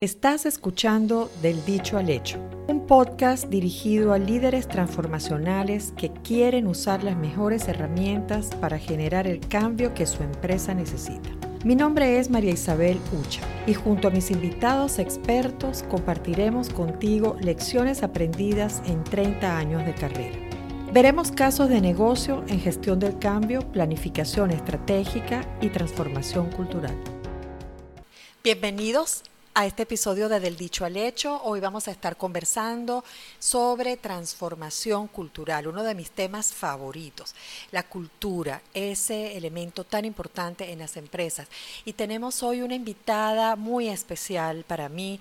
Estás escuchando Del Dicho al Hecho, un podcast dirigido a líderes transformacionales que quieren usar las mejores herramientas para generar el cambio que su empresa necesita. Mi nombre es María Isabel Ucha y junto a mis invitados expertos compartiremos contigo lecciones aprendidas en 30 años de carrera. Veremos casos de negocio en gestión del cambio, planificación estratégica y transformación cultural. Bienvenidos a este episodio de Del Dicho al Hecho. Hoy vamos a estar conversando sobre transformación cultural, uno de mis temas favoritos, la cultura, ese elemento tan importante en las empresas. Y tenemos hoy una invitada muy especial para mí.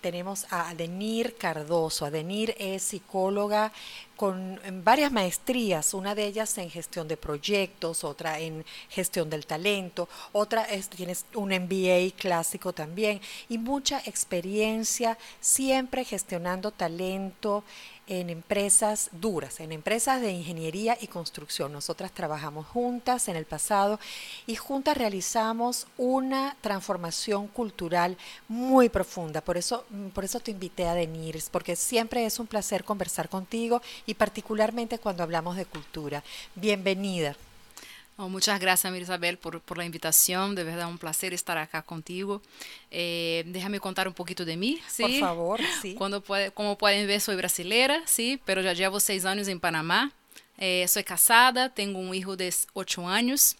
Tenemos a Adenir Cardoso. Adenir es psicóloga con varias maestrías, una de ellas en gestión de proyectos, otra en gestión del talento, otra es, tienes un MBA clásico también y mucha experiencia siempre gestionando talento en empresas duras, en empresas de ingeniería y construcción. Nosotras trabajamos juntas en el pasado y juntas realizamos una transformación cultural muy profunda. Por eso, por eso te invité a venir, porque siempre es un placer conversar contigo y particularmente cuando hablamos de cultura. Bienvenida. Oh, muchas gracias, Isabel, por, por, la invitación. De verdad, un placer estar acá contigo. Eh, déjame contar un poquito de mí, ¿sí? Por favor, sí. Cuando puede, como pueden ver, soy brasileira, ¿sí? Pero ya llevo seis años en Panamá. Eh, soy casada, tengo un hijo de ocho años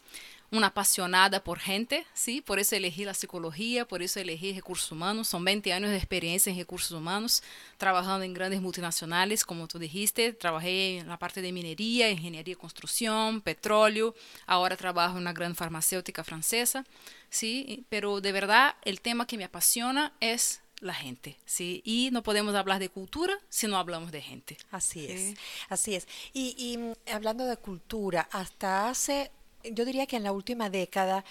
una apasionada por gente, ¿sí? Por eso elegí la psicología, por eso elegí recursos humanos. Son 20 años de experiencia en recursos humanos, trabajando en grandes multinacionales, como tú dijiste. Trabajé en la parte de minería, ingeniería y construcción, petróleo. Ahora trabajo en una gran farmacéutica francesa, ¿sí? Pero de verdad, el tema que me apasiona es la gente, ¿sí? Y no podemos hablar de cultura si no hablamos de gente. Así es, así es. Y, y mm, hablando de cultura, hasta hace yo diría que en la última década,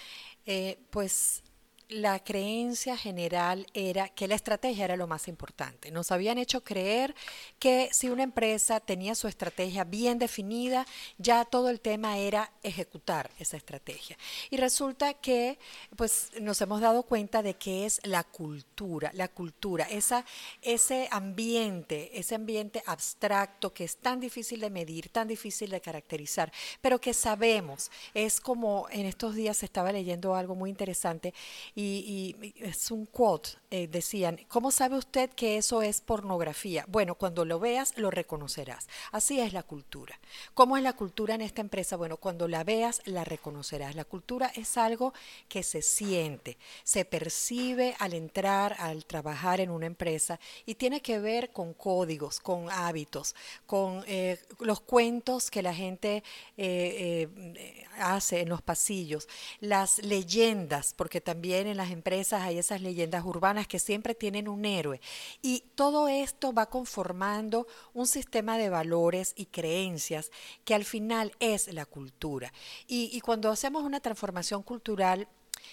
eh, pues la creencia general era que la estrategia era lo más importante. Nos habían hecho creer que si una empresa tenía su estrategia bien definida, ya todo el tema era ejecutar esa estrategia. Y resulta que pues nos hemos dado cuenta de que es la cultura, la cultura, esa, ese ambiente, ese ambiente abstracto que es tan difícil de medir, tan difícil de caracterizar, pero que sabemos, es como en estos días estaba leyendo algo muy interesante y, es un quote, eh, decían, ¿cómo sabe usted que eso es pornografía? Bueno, cuando lo veas lo reconocerás. Así es la cultura. ¿Cómo es la cultura en esta empresa? Bueno, cuando la veas la reconocerás. La cultura es algo que se siente, se percibe al entrar, al trabajar en una empresa y tiene que ver con códigos, con hábitos, con eh, los cuentos que la gente eh, hace en los pasillos, las leyendas, porque también en las empresas hay esas leyendas urbanas que siempre tienen un héroe. Y todo esto va conformando un sistema de valores y creencias que al final es la cultura. Y, y cuando hacemos una transformación cultural,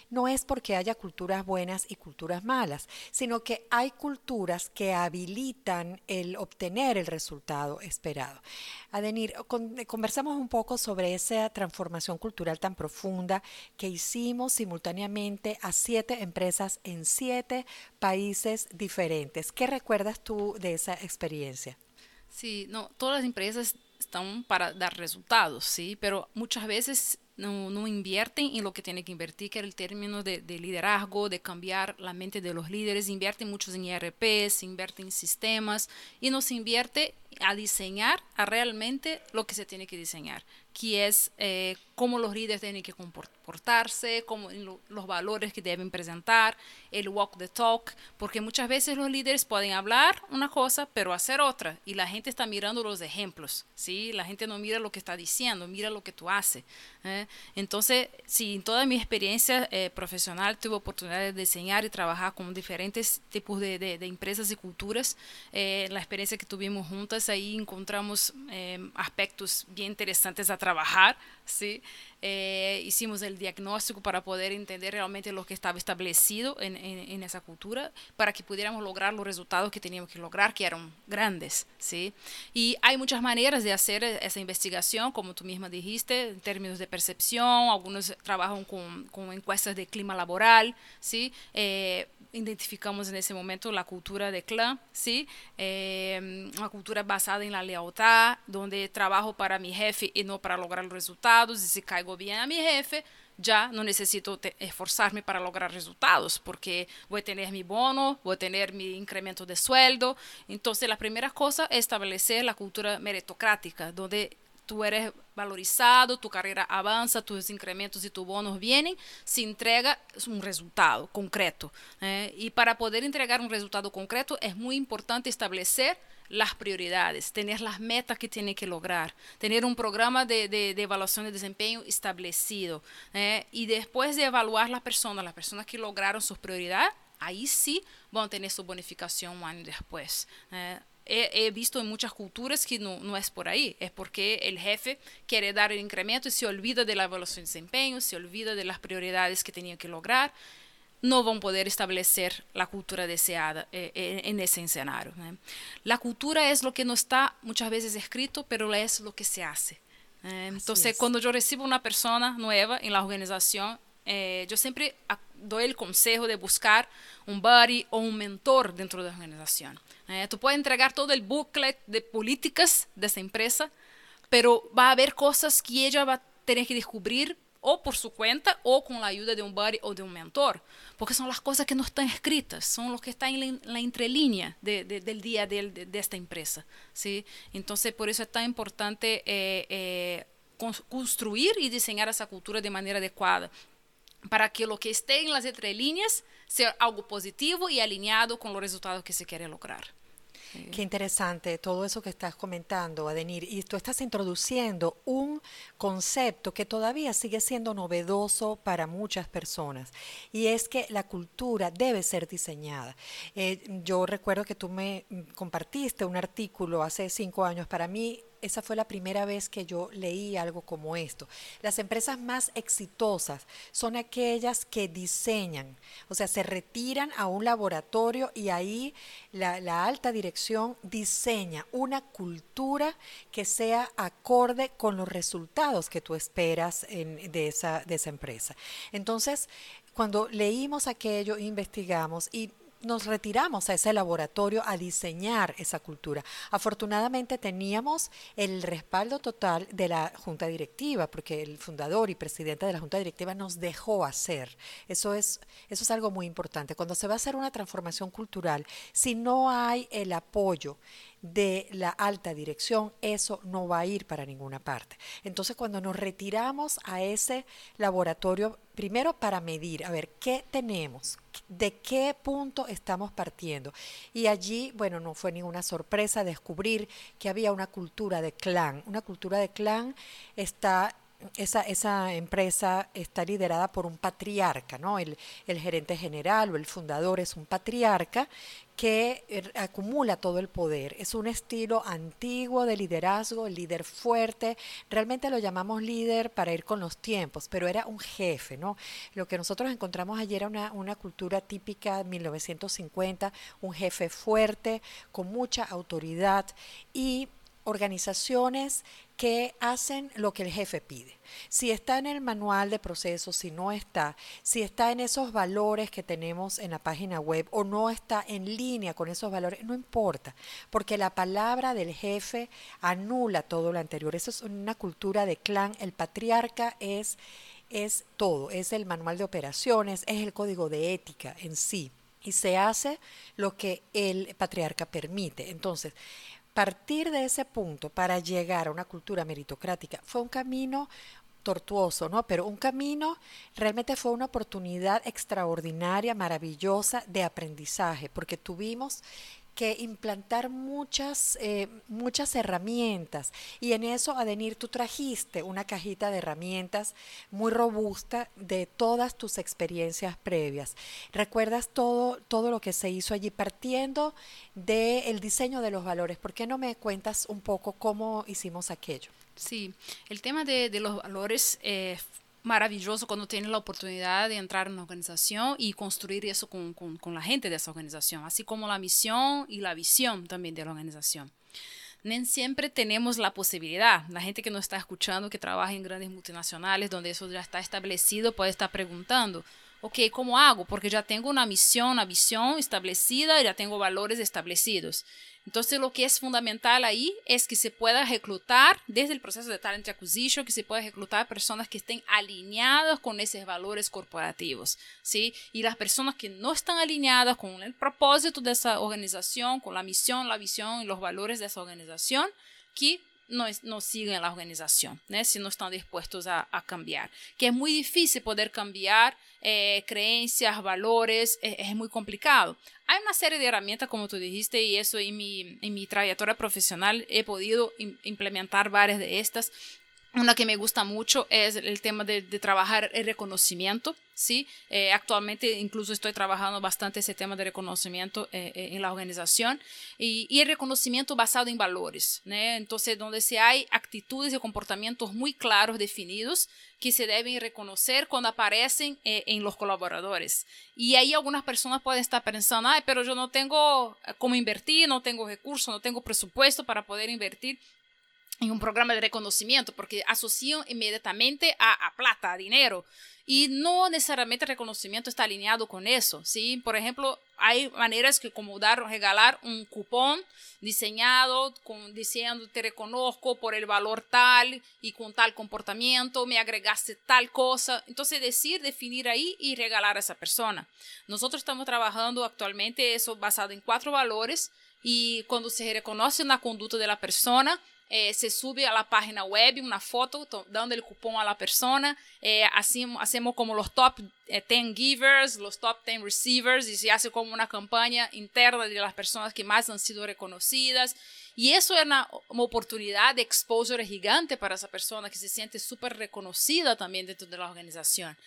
no es porque haya culturas buenas y culturas malas, sino que hay culturas que habilitan el obtener el resultado esperado. Adenir, conversamos un poco sobre esa transformación cultural tan profunda que hicimos simultáneamente a siete empresas en siete países diferentes. ¿Qué recuerdas tú de esa experiencia? Sí, no, todas las empresas están para dar resultados, sí, pero muchas veces no, no, invierten en lo que tienen que invertir, que era el término de, de, liderazgo, de cambiar la mente de los líderes, invierten muchos en IRPs, invierten en sistemas y no se invierte a diseñar a realmente lo que se tiene que diseñar, que es eh, cómo los líderes tienen que comportarse, cómo, los valores que deben presentar, el walk the talk, porque muchas veces los líderes pueden hablar una cosa, pero hacer otra, y la gente está mirando los ejemplos, ¿sí? La gente no mira lo que está diciendo, mira lo que tú haces. ¿eh? Entonces, sí, en toda mi experiencia eh, profesional tuve oportunidad de diseñar y trabajar con diferentes tipos de, de, de empresas y culturas. la experiencia que tuvimos juntas ahí encontramos eh, aspectos bien interesantes a trabajar, ¿sí? Eh, hicimos el diagnóstico para poder entender realmente lo que estaba establecido en, esa cultura, para que pudiéramos lograr los resultados que teníamos que lograr, que eran grandes, ¿sí? Y hay muchas maneras de hacer esa investigación, como tú misma dijiste, en términos de percepción, algunos trabajan con, con encuestas de clima laboral, ¿sí? Eh, identificamos en ese momento la cultura de clan, ¿sí? Eh, una cultura basada en la lealtad, donde trabajo para mi jefe y no para lograr los resultados, y si caigo bien a mi jefe, ya no necesito esforzarme para lograr resultados, porque voy a tener mi bono, voy a tener mi incremento de sueldo. Entonces, la primera cosa es establecer la cultura meritocrática, donde tú eres valorizado, tu carrera avanza, tus incrementos y tus bonos vienen, se entrega un resultado concreto. ¿eh? y para poder entregar un resultado concreto es muy importante establecer las prioridades, tener las metas que tiene que lograr, tener un programa de, de, evaluación de desempeño establecido. ¿eh? y después de evaluar las personas, las personas que lograron sus prioridades, ahí sí van a tener su bonificación un año después. ¿eh? He, visto en muchas culturas que no, no, es por ahí, es porque el jefe quiere dar el incremento y se olvida de la evaluación de desempeño, se olvida de las prioridades que tenía que lograr, no van a poder establecer la cultura deseada eh, eh, en ese escenario. La cultura es lo que no está muchas veces escrito, pero es lo que se hace. ¿eh? entonces, cuando yo recibo una persona nueva en la organización, yo siempre doy el consejo de buscar un buddy o un mentor dentro de la organización. Eh, tú puedes entregar todo el booklet de políticas de esa empresa, pero va a haber cosas que ella va a tener que descubrir o por su cuenta o con la ayuda de un buddy o de un mentor, porque son las cosas que no están escritas, son lo que está en la, entrelínea del día de, de, esta empresa. ¿sí? Entonces, por eso es tan importante eh, eh, construir y diseñar esa cultura de manera adecuada, para que lo que esté en las entrelíneas sea algo positivo y alineado con los resultados que se quiere lograr. Qué interesante todo eso que estás comentando, Adenir. Y tú estás introduciendo un concepto que todavía sigue siendo novedoso para muchas personas. Y es que la cultura debe ser diseñada. Eh, yo recuerdo que tú me compartiste un artículo hace cinco años. Para mí esa fue la primera vez que yo leí algo como esto. Las empresas más exitosas son aquellas que diseñan, o sea, se retiran a un laboratorio y ahí la, alta dirección diseña una cultura que sea acorde con los resultados que tú esperas de, esa, de esa empresa. Entonces, cuando leímos aquello, investigamos y nos retiramos a ese laboratorio a diseñar esa cultura. Afortunadamente teníamos el respaldo total de la junta directiva, porque el fundador y presidente de la junta directiva nos dejó hacer. Eso es, eso es algo muy importante. Cuando se va a hacer una transformación cultural, si no hay el apoyo de la alta dirección, eso no va a ir para ninguna parte. Entonces, cuando nos retiramos a ese laboratorio, primero para medir, a ver, ¿qué tenemos? ¿De qué punto estamos partiendo? Y allí, bueno, no fue ninguna sorpresa descubrir que había una cultura de clan. Una cultura de clan está esa, esa, empresa está liderada por un patriarca, ¿no? El, el, gerente general o el fundador es un patriarca que er, acumula todo el poder. Es un estilo antiguo de liderazgo, líder fuerte. Realmente lo llamamos líder para ir con los tiempos, pero era un jefe, ¿no? Lo que nosotros encontramos ayer era una, una cultura típica de 1950, un jefe fuerte, con mucha autoridad y organizaciones que hacen lo que el jefe pide. Si está en el manual de procesos, si no está, si está en esos valores que tenemos en la página web o no está en línea con esos valores, no importa, porque la palabra del jefe anula todo lo anterior. Eso es una cultura de clan. El patriarca es, es todo, es el manual de operaciones, es el código de ética en sí. Y se hace lo que el patriarca permite. Entonces, partir de ese punto para llegar a una cultura meritocrática fue un camino tortuoso, ¿no? Pero un camino realmente fue una oportunidad extraordinaria, maravillosa de aprendizaje, porque tuvimos que implantar muchas, eh, muchas herramientas. Y en eso, Adenir, tú trajiste una cajita de herramientas muy robusta de todas tus experiencias previas. ¿Recuerdas todo, todo lo que se hizo allí partiendo del diseño de los valores? ¿Por qué no me cuentas un poco cómo hicimos aquello? Sí, el tema de, de los valores eh, maravilloso cuando tienes la oportunidad de entrar en una organización y construir eso con, con, la gente de esa organización, así como la misión y la visión también de la organización. No siempre tenemos la posibilidad. La gente que nos está escuchando, que trabaja en grandes multinacionales, donde eso ya está establecido, puede estar preguntando, ok, ¿cómo hago? Porque ya tengo una misión, una visión establecida, ya tengo valores establecidos. Entonces, lo que es fundamental ahí es que se pueda reclutar, desde el proceso de talent acquisition, que se pueda reclutar personas que estén alineadas con esos valores corporativos, ¿sí? Y las personas que no están alineadas con el propósito de esa organización, con la misión, la visión y los valores de esa organización, que no, no siguen la organización, ¿no? si no están dispuestos a, a, cambiar. Que es muy difícil poder cambiar eh, creencias, valores, es, es, muy complicado. Hay una serie de herramientas, como tú dijiste, y eso en mi, en mi trayectoria profesional he podido implementar varias de estas. Una que me gusta mucho es el tema de, trabajar el reconocimiento, ¿sí? Eh, actualmente incluso estoy trabajando bastante ese tema de reconocimiento eh, eh, en la organización y, el reconocimiento basado en valores. Entonces, donde se hay actitudes y comportamientos muy claros, definidos, que se deben reconocer cuando aparecen en los colaboradores. Y ahí algunas personas pueden estar pensando, ay, pero yo no tengo cómo invertir, no tengo recursos, no tengo presupuesto para poder invertir en un programa de reconocimiento, porque asocian inmediatamente a, a, plata, a dinero. Y no necesariamente el reconocimiento está alineado con eso, ¿sí? Por ejemplo, hay maneras que como dar, regalar un cupón diseñado con, diciendo te reconozco por el valor tal y con tal comportamiento, me agregaste tal cosa. Entonces decir, definir ahí y regalar a esa persona. Nosotros estamos trabajando actualmente eso basado en cuatro valores y cuando se reconoce una conducta de la persona, se sube a la página web una foto dando el cupón a la persona, eh, así, hacemos como los top 10 eh, givers, los top 10 receivers y se hace como una campaña interna de las personas que más han sido reconocidas. Y eso es una, oportunidad de exposure gigante para esa persona que se siente súper reconocida también dentro de la organización.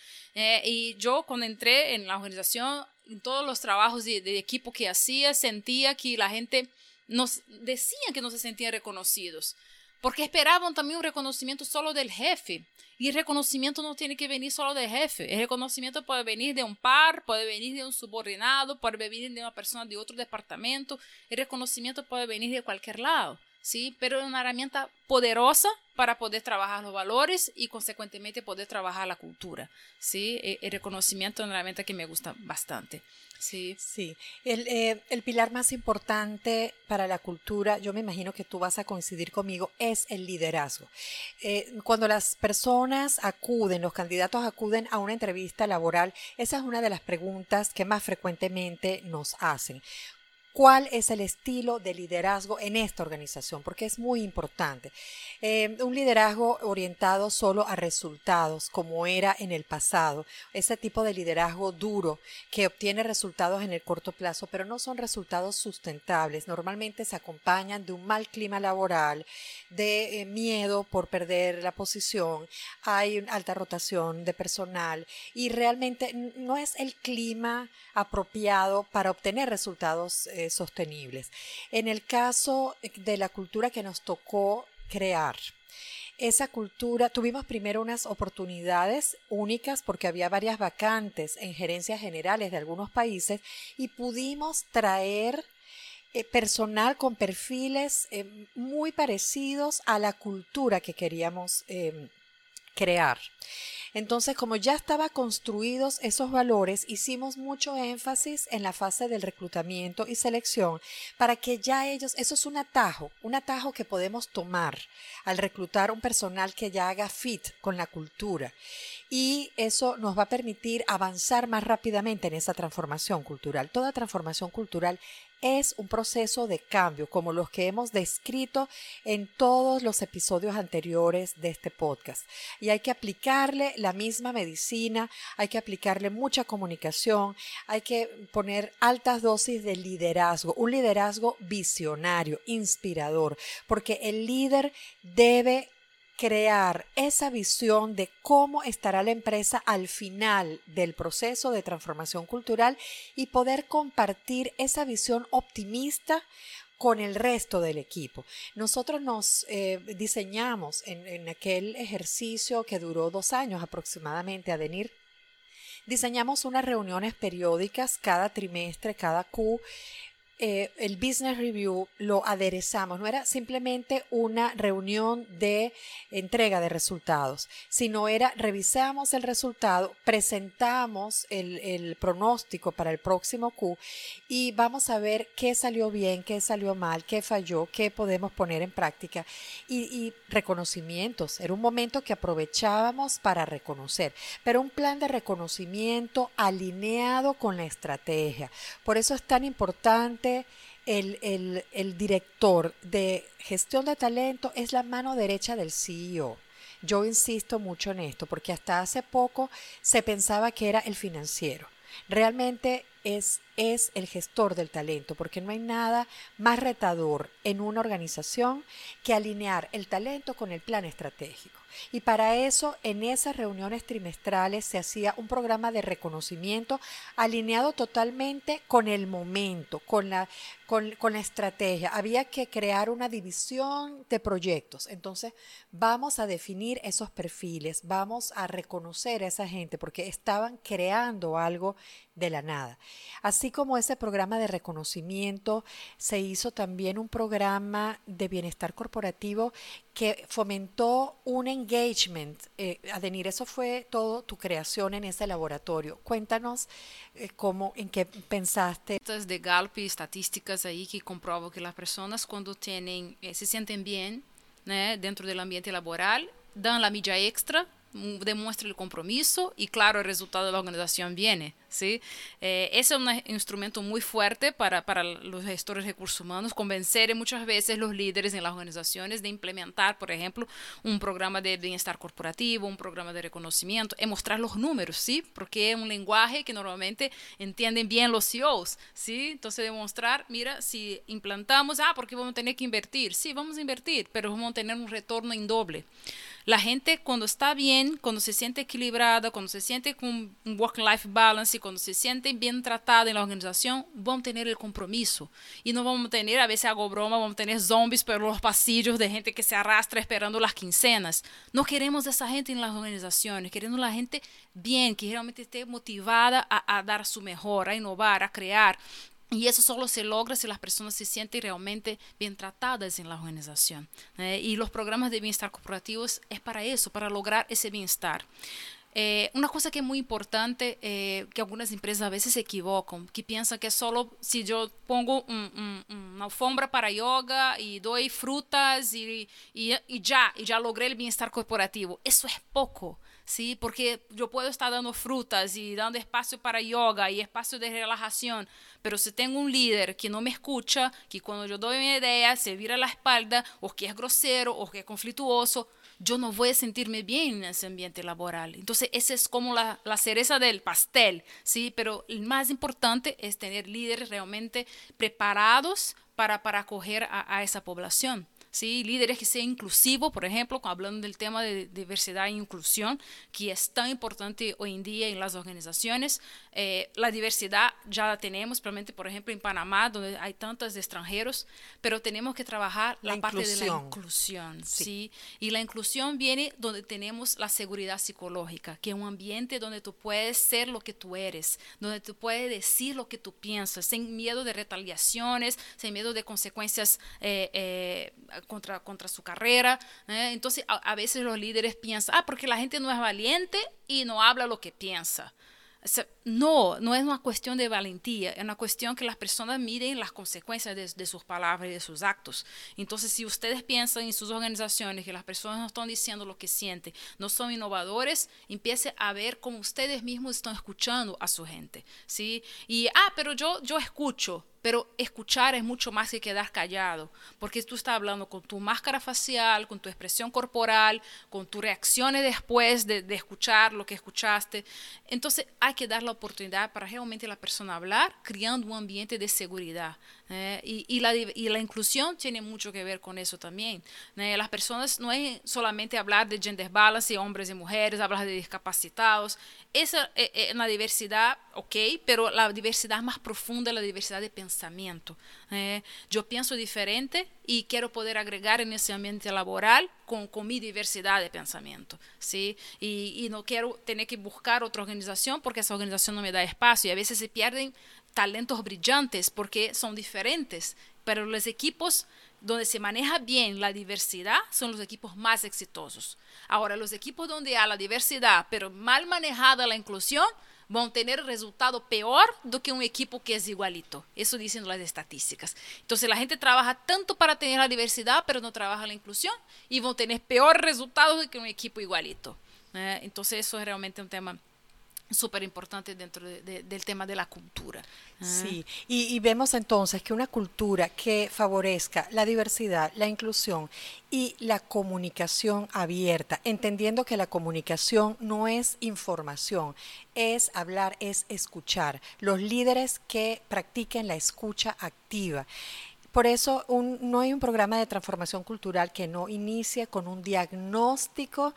Y yo cuando entré en la organización, en todos los trabajos de, de equipo que hacía, sentía que la gente nos decían que no se sentían reconocidos, porque esperaban también un reconocimiento solo del jefe. Y el reconocimiento no tiene que venir solo del jefe. El reconocimiento puede venir de un par, puede venir de un subordinado, puede venir de una persona de otro departamento. El reconocimiento puede venir de cualquier lado. ¿Sí? Pero es una herramienta poderosa para poder trabajar los valores y consecuentemente poder trabajar la cultura, ¿sí? E, el reconocimiento es una herramienta que me gusta bastante. Sí, sí. El, eh, el, pilar más importante para la cultura, yo me imagino que tú vas a coincidir conmigo, es el liderazgo. Eh, cuando las personas acuden, los candidatos acuden a una entrevista laboral, esa es una de las preguntas que más frecuentemente nos hacen cuál es el estilo de liderazgo en esta organización, porque es muy importante. Eh, un liderazgo orientado solo a resultados, como era en el pasado, ese tipo de liderazgo duro que obtiene resultados en el corto plazo, pero no son resultados sustentables. Normalmente se acompañan de un mal clima laboral, de eh, miedo por perder la posición, hay alta rotación de personal y realmente no es el clima apropiado para obtener resultados eh, sostenibles. En el caso de la cultura que nos tocó crear, esa cultura, tuvimos primero unas oportunidades únicas porque había varias vacantes en gerencias generales de algunos países y pudimos traer eh, personal con perfiles eh, muy parecidos a la cultura que queríamos eh, crear. Entonces, como ya estaban construidos esos valores, hicimos mucho énfasis en la fase del reclutamiento y selección para que ya ellos, eso es un atajo, un atajo que podemos tomar al reclutar un personal que ya haga fit con la cultura. Y eso nos va a permitir avanzar más rápidamente en esa transformación cultural. Toda transformación cultural es un proceso de cambio, como los que hemos descrito en todos los episodios anteriores de este podcast. Y hay que aplicarle la misma medicina, hay que aplicarle mucha comunicación, hay que poner altas dosis de liderazgo, un liderazgo visionario, inspirador, porque el líder debe crear esa visión de cómo estará la empresa al final del proceso de transformación cultural y poder compartir esa visión optimista con el resto del equipo. Nosotros nos eh, diseñamos en, aquel ejercicio que duró dos años aproximadamente, a venir. Diseñamos unas reuniones periódicas cada trimestre, cada Q, eh, el Business Review lo aderezamos, no era simplemente una reunión de entrega de resultados, sino era revisamos el resultado, presentamos el, pronóstico para el próximo Q y vamos a ver qué salió bien, qué salió mal, qué falló, qué podemos poner en práctica y, y reconocimientos. Era un momento que aprovechábamos para reconocer, pero un plan de reconocimiento alineado con la estrategia. Por eso es tan importante el, el, director de gestión de talento es la mano derecha del CEO. Yo insisto mucho en esto porque hasta hace poco se pensaba que era el financiero. Realmente es, es el gestor del talento, porque no hay nada más retador en una organización que alinear el talento con el plan estratégico. Y para eso, en esas reuniones trimestrales se hacía un programa de reconocimiento alineado totalmente con el momento, con la, con, la estrategia. Había que crear una división de proyectos. Entonces, vamos a definir esos perfiles, vamos a reconocer a esa gente porque estaban creando algo de la nada. Así como ese programa de reconocimiento, se hizo también un programa de bienestar corporativo que fomentó un engagement. Eh, Adenir, eso fue todo tu creación en ese laboratorio. Cuéntanos eh, cómo, en qué pensaste. de Gallup estadísticas ahí que comproban que las personas cuando tienen, eh, se sienten bien dentro del ambiente laboral, dan la milla extra demuestra el compromiso y claro, el resultado de la organización viene. ¿sí? Eh, ese es un instrumento muy fuerte para, para los gestores de recursos humanos, convencer muchas veces los líderes en las organizaciones de implementar, por ejemplo, un programa de bienestar corporativo, un programa de reconocimiento, y mostrar los números, ¿sí? porque es un lenguaje que normalmente entienden bien los CEOs. ¿sí? Entonces, demostrar, mira, si implantamos, ah, porque vamos a tener que invertir, sí, vamos a invertir, pero vamos a tener un retorno en doble. La gente cuando está bien, cuando se siente equilibrada, cuando se siente con un work-life balance, cuando se siente bien tratada en la organización, van a tener el compromiso. Y no vamos a tener, a veces hago broma, vamos a tener zombies por los pasillos de gente que se arrastra esperando las quincenas. No queremos esa gente en las organizaciones, queremos la gente bien, que realmente esté motivada a, a dar su mejor, a innovar, a crear. Y eso solo se logra si las personas se sienten realmente bien tratadas en la organización. ¿eh? Y los programas de bienestar corporativos es para eso, para lograr ese bienestar. Eh, una cosa que es muy importante, eh, que algunas empresas a veces se equivocan, que piensan que solo si yo pongo una alfombra para yoga y doy frutas y, y, y ya, y ya logré el bienestar corporativo. Eso es poco. ¿Sí? Porque yo puedo estar dando frutas y dando espacio para yoga y espacio de relajación, pero si tengo un líder que no me escucha, que cuando yo doy una idea se vira la espalda, o que es grosero, o que es conflictuoso, yo no voy a sentirme bien en ese ambiente laboral. Entonces, esa es como la, la cereza del pastel, ¿sí? Pero el más importante es tener líderes realmente preparados para, para acoger a, a esa población. ¿Sí? líderes que sean inclusivos, por ejemplo, hablando del tema de diversidad e inclusión, que es tan importante hoy en día en las organizaciones. Eh, la diversidad ya la tenemos, probablemente, por ejemplo, en Panamá, donde hay tantos extranjeros, pero tenemos que trabajar la, parte de la inclusión. Sí. Y la inclusión viene donde tenemos la seguridad psicológica, que es un ambiente donde tú puedes ser lo que tú eres, donde tú puedes decir lo que tú piensas, sin miedo de retaliaciones, sin miedo de consecuencias eh, eh, contra, contra su carrera. ¿eh? Entonces, a, veces los líderes piensan, ah, porque la gente no es valiente y no habla lo que piensa. no, no es una cuestión de valentía, es una cuestión que las personas miden las consecuencias de, sus palabras y de sus actos. Entonces, si ustedes piensan en sus organizaciones que las personas no están diciendo lo que sienten, no son innovadores, empiece a ver cómo ustedes mismos están escuchando a su gente. ¿sí? Y, ah, pero yo, yo escucho. Pero escuchar es mucho más que quedar callado, porque tú estás hablando con tu máscara facial, con tu expresión corporal, con tus reacciones después de, escuchar lo que escuchaste. Entonces hay que dar la oportunidad para realmente la persona hablar, creando un ambiente de seguridad. ¿Eh? y, la, la, inclusión tiene mucho que ver con eso también. ¿eh? Las personas no es solamente hablar de gender balance, hombres y mujeres, hablar de discapacitados. Esa es eh, una diversidad, ok, pero la diversidad más profunda es la diversidad de pensamiento. yo pienso diferente y quiero poder agregar en ese ambiente laboral con, mi diversidad de pensamiento. ¿sí? Y no quiero tener que buscar otra organización porque esa organización no me da espacio y a veces se pierden talentos brillantes porque son diferentes, pero los equipos donde se maneja bien la diversidad son los equipos más exitosos. Ahora, los equipos donde hay la diversidad, pero mal manejada la inclusión, van a tener resultado peor do que un equipo que es igualito. Eso dicen las estadísticas. Entonces la gente trabaja tanto para tener la diversidad, pero no trabaja la inclusión y van a tener peor resultado do que un equipo igualito. Eh, entonces eso es realmente un tema súper importante dentro de, del tema de la cultura. Ah. Sí, y, y, vemos entonces que una cultura que favorezca la diversidad, la inclusión y la comunicación abierta, entendiendo que la comunicación no es información, es hablar, es escuchar. Los líderes que practiquen la escucha activa. Por eso no hay un programa de transformación cultural que no inicie con un diagnóstico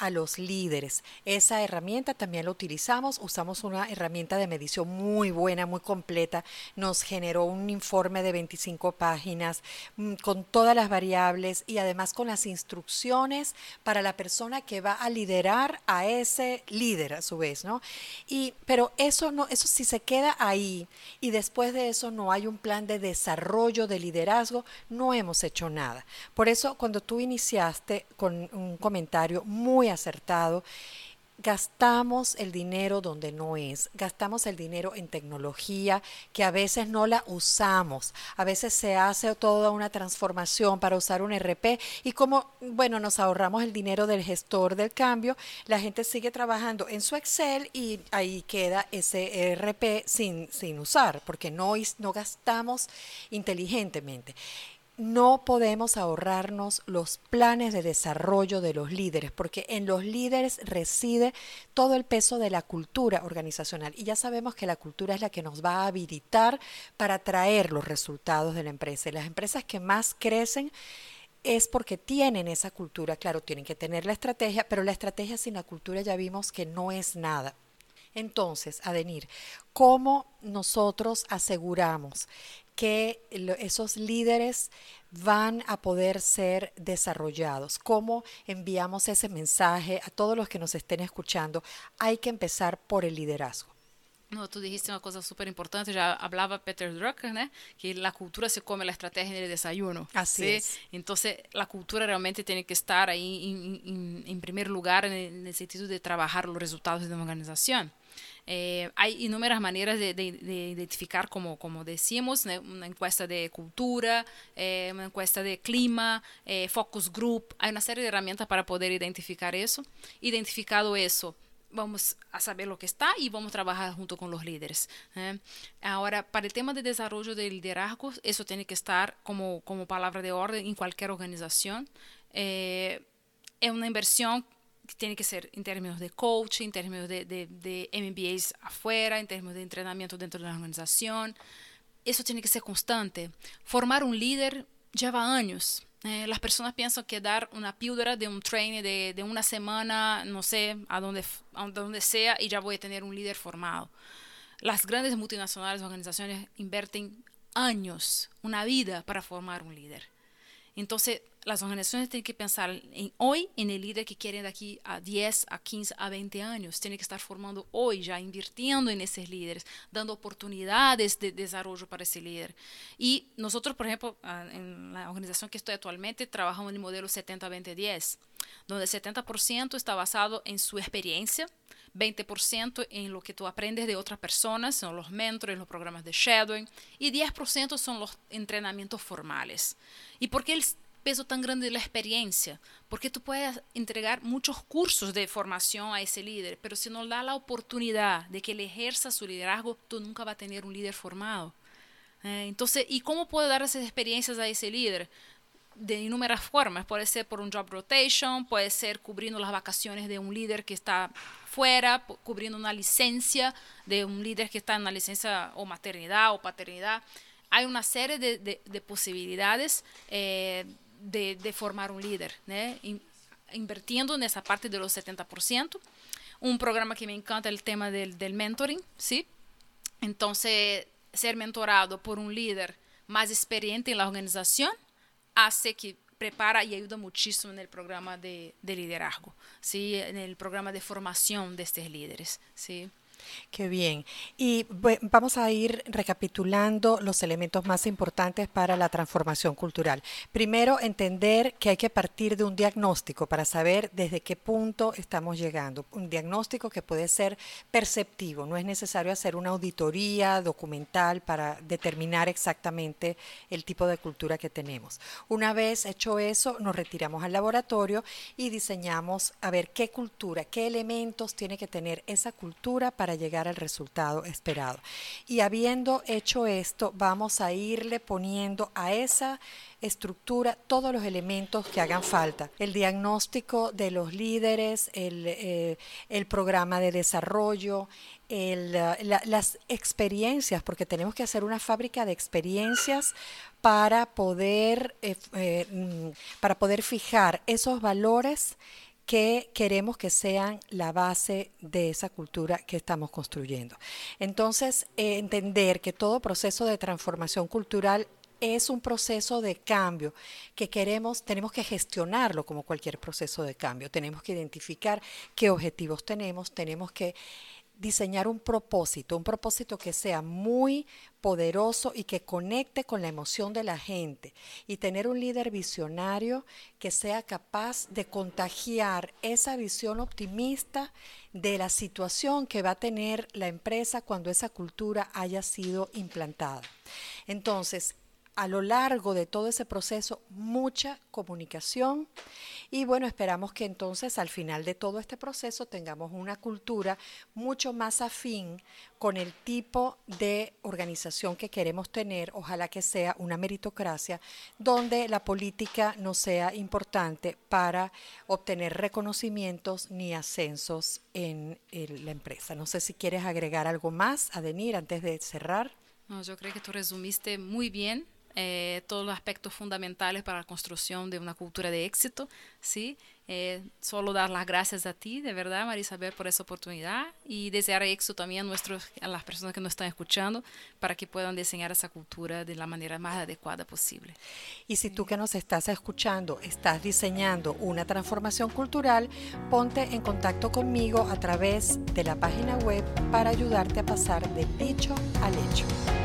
a los líderes. Esa herramienta también la utilizamos, usamos una herramienta de medición muy buena, muy completa. Nos generó un informe de 25 páginas mm, con todas las variables y además con las instrucciones para la persona que va a liderar a ese líder a su vez, ¿no? Y pero eso no eso si se queda ahí y después de eso no hay un plan de desarrollo de liderazgo, no hemos hecho nada. Por eso cuando tú iniciaste con un comentario muy acertado, gastamos el dinero donde no es, gastamos el dinero en tecnología que a veces no la usamos, a veces se hace toda una transformación para usar un RP y como, bueno, nos ahorramos el dinero del gestor del cambio, la gente sigue trabajando en su Excel y ahí queda ese RP sin, sin usar, porque no, no gastamos inteligentemente no podemos ahorrarnos los planes de desarrollo de los líderes, porque en los líderes reside todo el peso de la cultura organizacional. Y ya sabemos que la cultura es la que nos va a habilitar para traer los resultados de la empresa. Y las empresas que más crecen es porque tienen esa cultura. Claro, tienen que tener la estrategia, pero la estrategia sin la cultura ya vimos que no es nada. Entonces, Adenir, ¿cómo nosotros aseguramos que esos líderes van a poder ser desarrollados. ¿Cómo enviamos ese mensaje a todos los que nos estén escuchando? Hay que empezar por el liderazgo. No, tú dijiste una cosa súper importante, ya hablaba Peter Drucker, ¿no? que la cultura se come la estrategia en el desayuno. Así es. Entonces, la cultura realmente tiene que estar ahí en, primer lugar en el, sentido de trabajar los resultados de una organización. Eh, hay inúmeras maneras de, identificar, como, como decimos, una encuesta de cultura, eh, una encuesta de clima, eh, focus group, hay una serie de herramientas para poder identificar eso. Identificado eso, vamos a saber lo que está y vamos a trabajar junto con los líderes. Ahora, para el tema de desarrollo de liderazgo, eso tiene que estar como, como palabra de orden en cualquier organización. es una inversión tiene que ser en términos de coaching, en términos de, de, MBAs afuera, en términos de entrenamiento dentro de la organización. Eso tiene que ser constante. Formar un líder lleva años. Eh, las personas piensan que dar una píldora de un training de, de, una semana, no sé, a donde, a donde sea, y ya voy a tener un líder formado. Las grandes multinacionales organizaciones invierten años, una vida para formar un líder. Entonces, las organizaciones tienen que pensar en hoy en el líder que quieren de aquí a 10, a 15, a 20 años. Tienen que estar formando hoy, ya invirtiendo en esos líderes, dando oportunidades de desarrollo para ese líder. Y nosotros, por ejemplo, ah, en la organización que estoy actualmente, trabajamos en el modelo 70-20-10, donde el 70% está basado en su experiencia, 20% en lo que tú aprendes de otras personas, son los mentores, los programas de shadowing, y 10% son los entrenamientos formales. ¿Y por qué el peso tan grande de la experiencia? Porque tú puedes entregar muchos cursos de formación a ese líder, pero si no da la oportunidad de que él ejerza su liderazgo, tú nunca vas a tener un líder formado. Eh, entonces, ¿y cómo puedo dar esas experiencias a ese líder? de inúmeras formas. Puede ser por un job rotation, puede ser cubriendo las vacaciones de un líder que está fuera, cubriendo una licencia de un líder que está en una licencia o maternidad o paternidad. Hay una serie de, de, posibilidades eh, de, formar un líder, ¿eh? invirtiendo en esa parte de los 70%. Un programa que me encanta el tema del, mentoring, ¿sí? Entonces, ser mentorado por un líder más experiente en la organización hace que prepara y ayuda muchísimo en el programa de, de liderazgo, ¿sí? en el programa de formación de estos líderes. ¿sí? Qué bien. Y vamos a ir recapitulando los elementos más importantes para la transformación cultural. Primero, entender que hay que partir de un diagnóstico para saber desde qué punto estamos llegando. Un diagnóstico que puede ser perceptivo, no es necesario hacer una auditoría documental para determinar exactamente el tipo de cultura que tenemos. Una vez hecho eso, nos retiramos al laboratorio y diseñamos a ver qué cultura, qué elementos tiene que tener esa cultura para llegar al resultado esperado. Y habiendo hecho esto, vamos a irle poniendo a esa estructura todos los elementos que hagan falta. El diagnóstico de los líderes, el, eh, programa de desarrollo, las experiencias, porque tenemos que hacer una fábrica de experiencias para poder, eh, eh, mm, para poder fijar esos valores que queremos que sean la base de esa cultura que estamos construyendo. Entonces, entender que todo proceso de transformación cultural es un proceso de cambio que queremos, tenemos que gestionarlo como cualquier proceso de cambio. Tenemos que identificar qué objetivos tenemos, tenemos que diseñar un propósito, un propósito que sea muy poderoso y que conecte con la emoción de la gente y tener un líder visionario que sea capaz de contagiar esa visión optimista de la situación que va a tener la empresa cuando esa cultura haya sido implantada. Entonces, a lo largo de todo ese proceso mucha comunicación y bueno, esperamos que entonces al final de todo este proceso tengamos una cultura mucho más afín con el tipo de organización que queremos tener, ojalá que sea una meritocracia, donde la política no sea importante para obtener reconocimientos ni ascensos en la empresa. No sé si quieres agregar algo más, Adenir, antes de cerrar. No, yo creo que tú resumiste muy bien eh, todos los aspectos fundamentales para la construcción de una cultura de éxito, ¿sí? Eh, solo dar las gracias a ti, de verdad, Marisabel, por esa oportunidad y desear éxito también a, nuestros, a las personas que nos están escuchando para que puedan diseñar esa cultura de la manera más adecuada posible. Y si tú que nos estás escuchando estás diseñando una transformación cultural, ponte en contacto conmigo a través de la página web para ayudarte a pasar del dicho al hecho.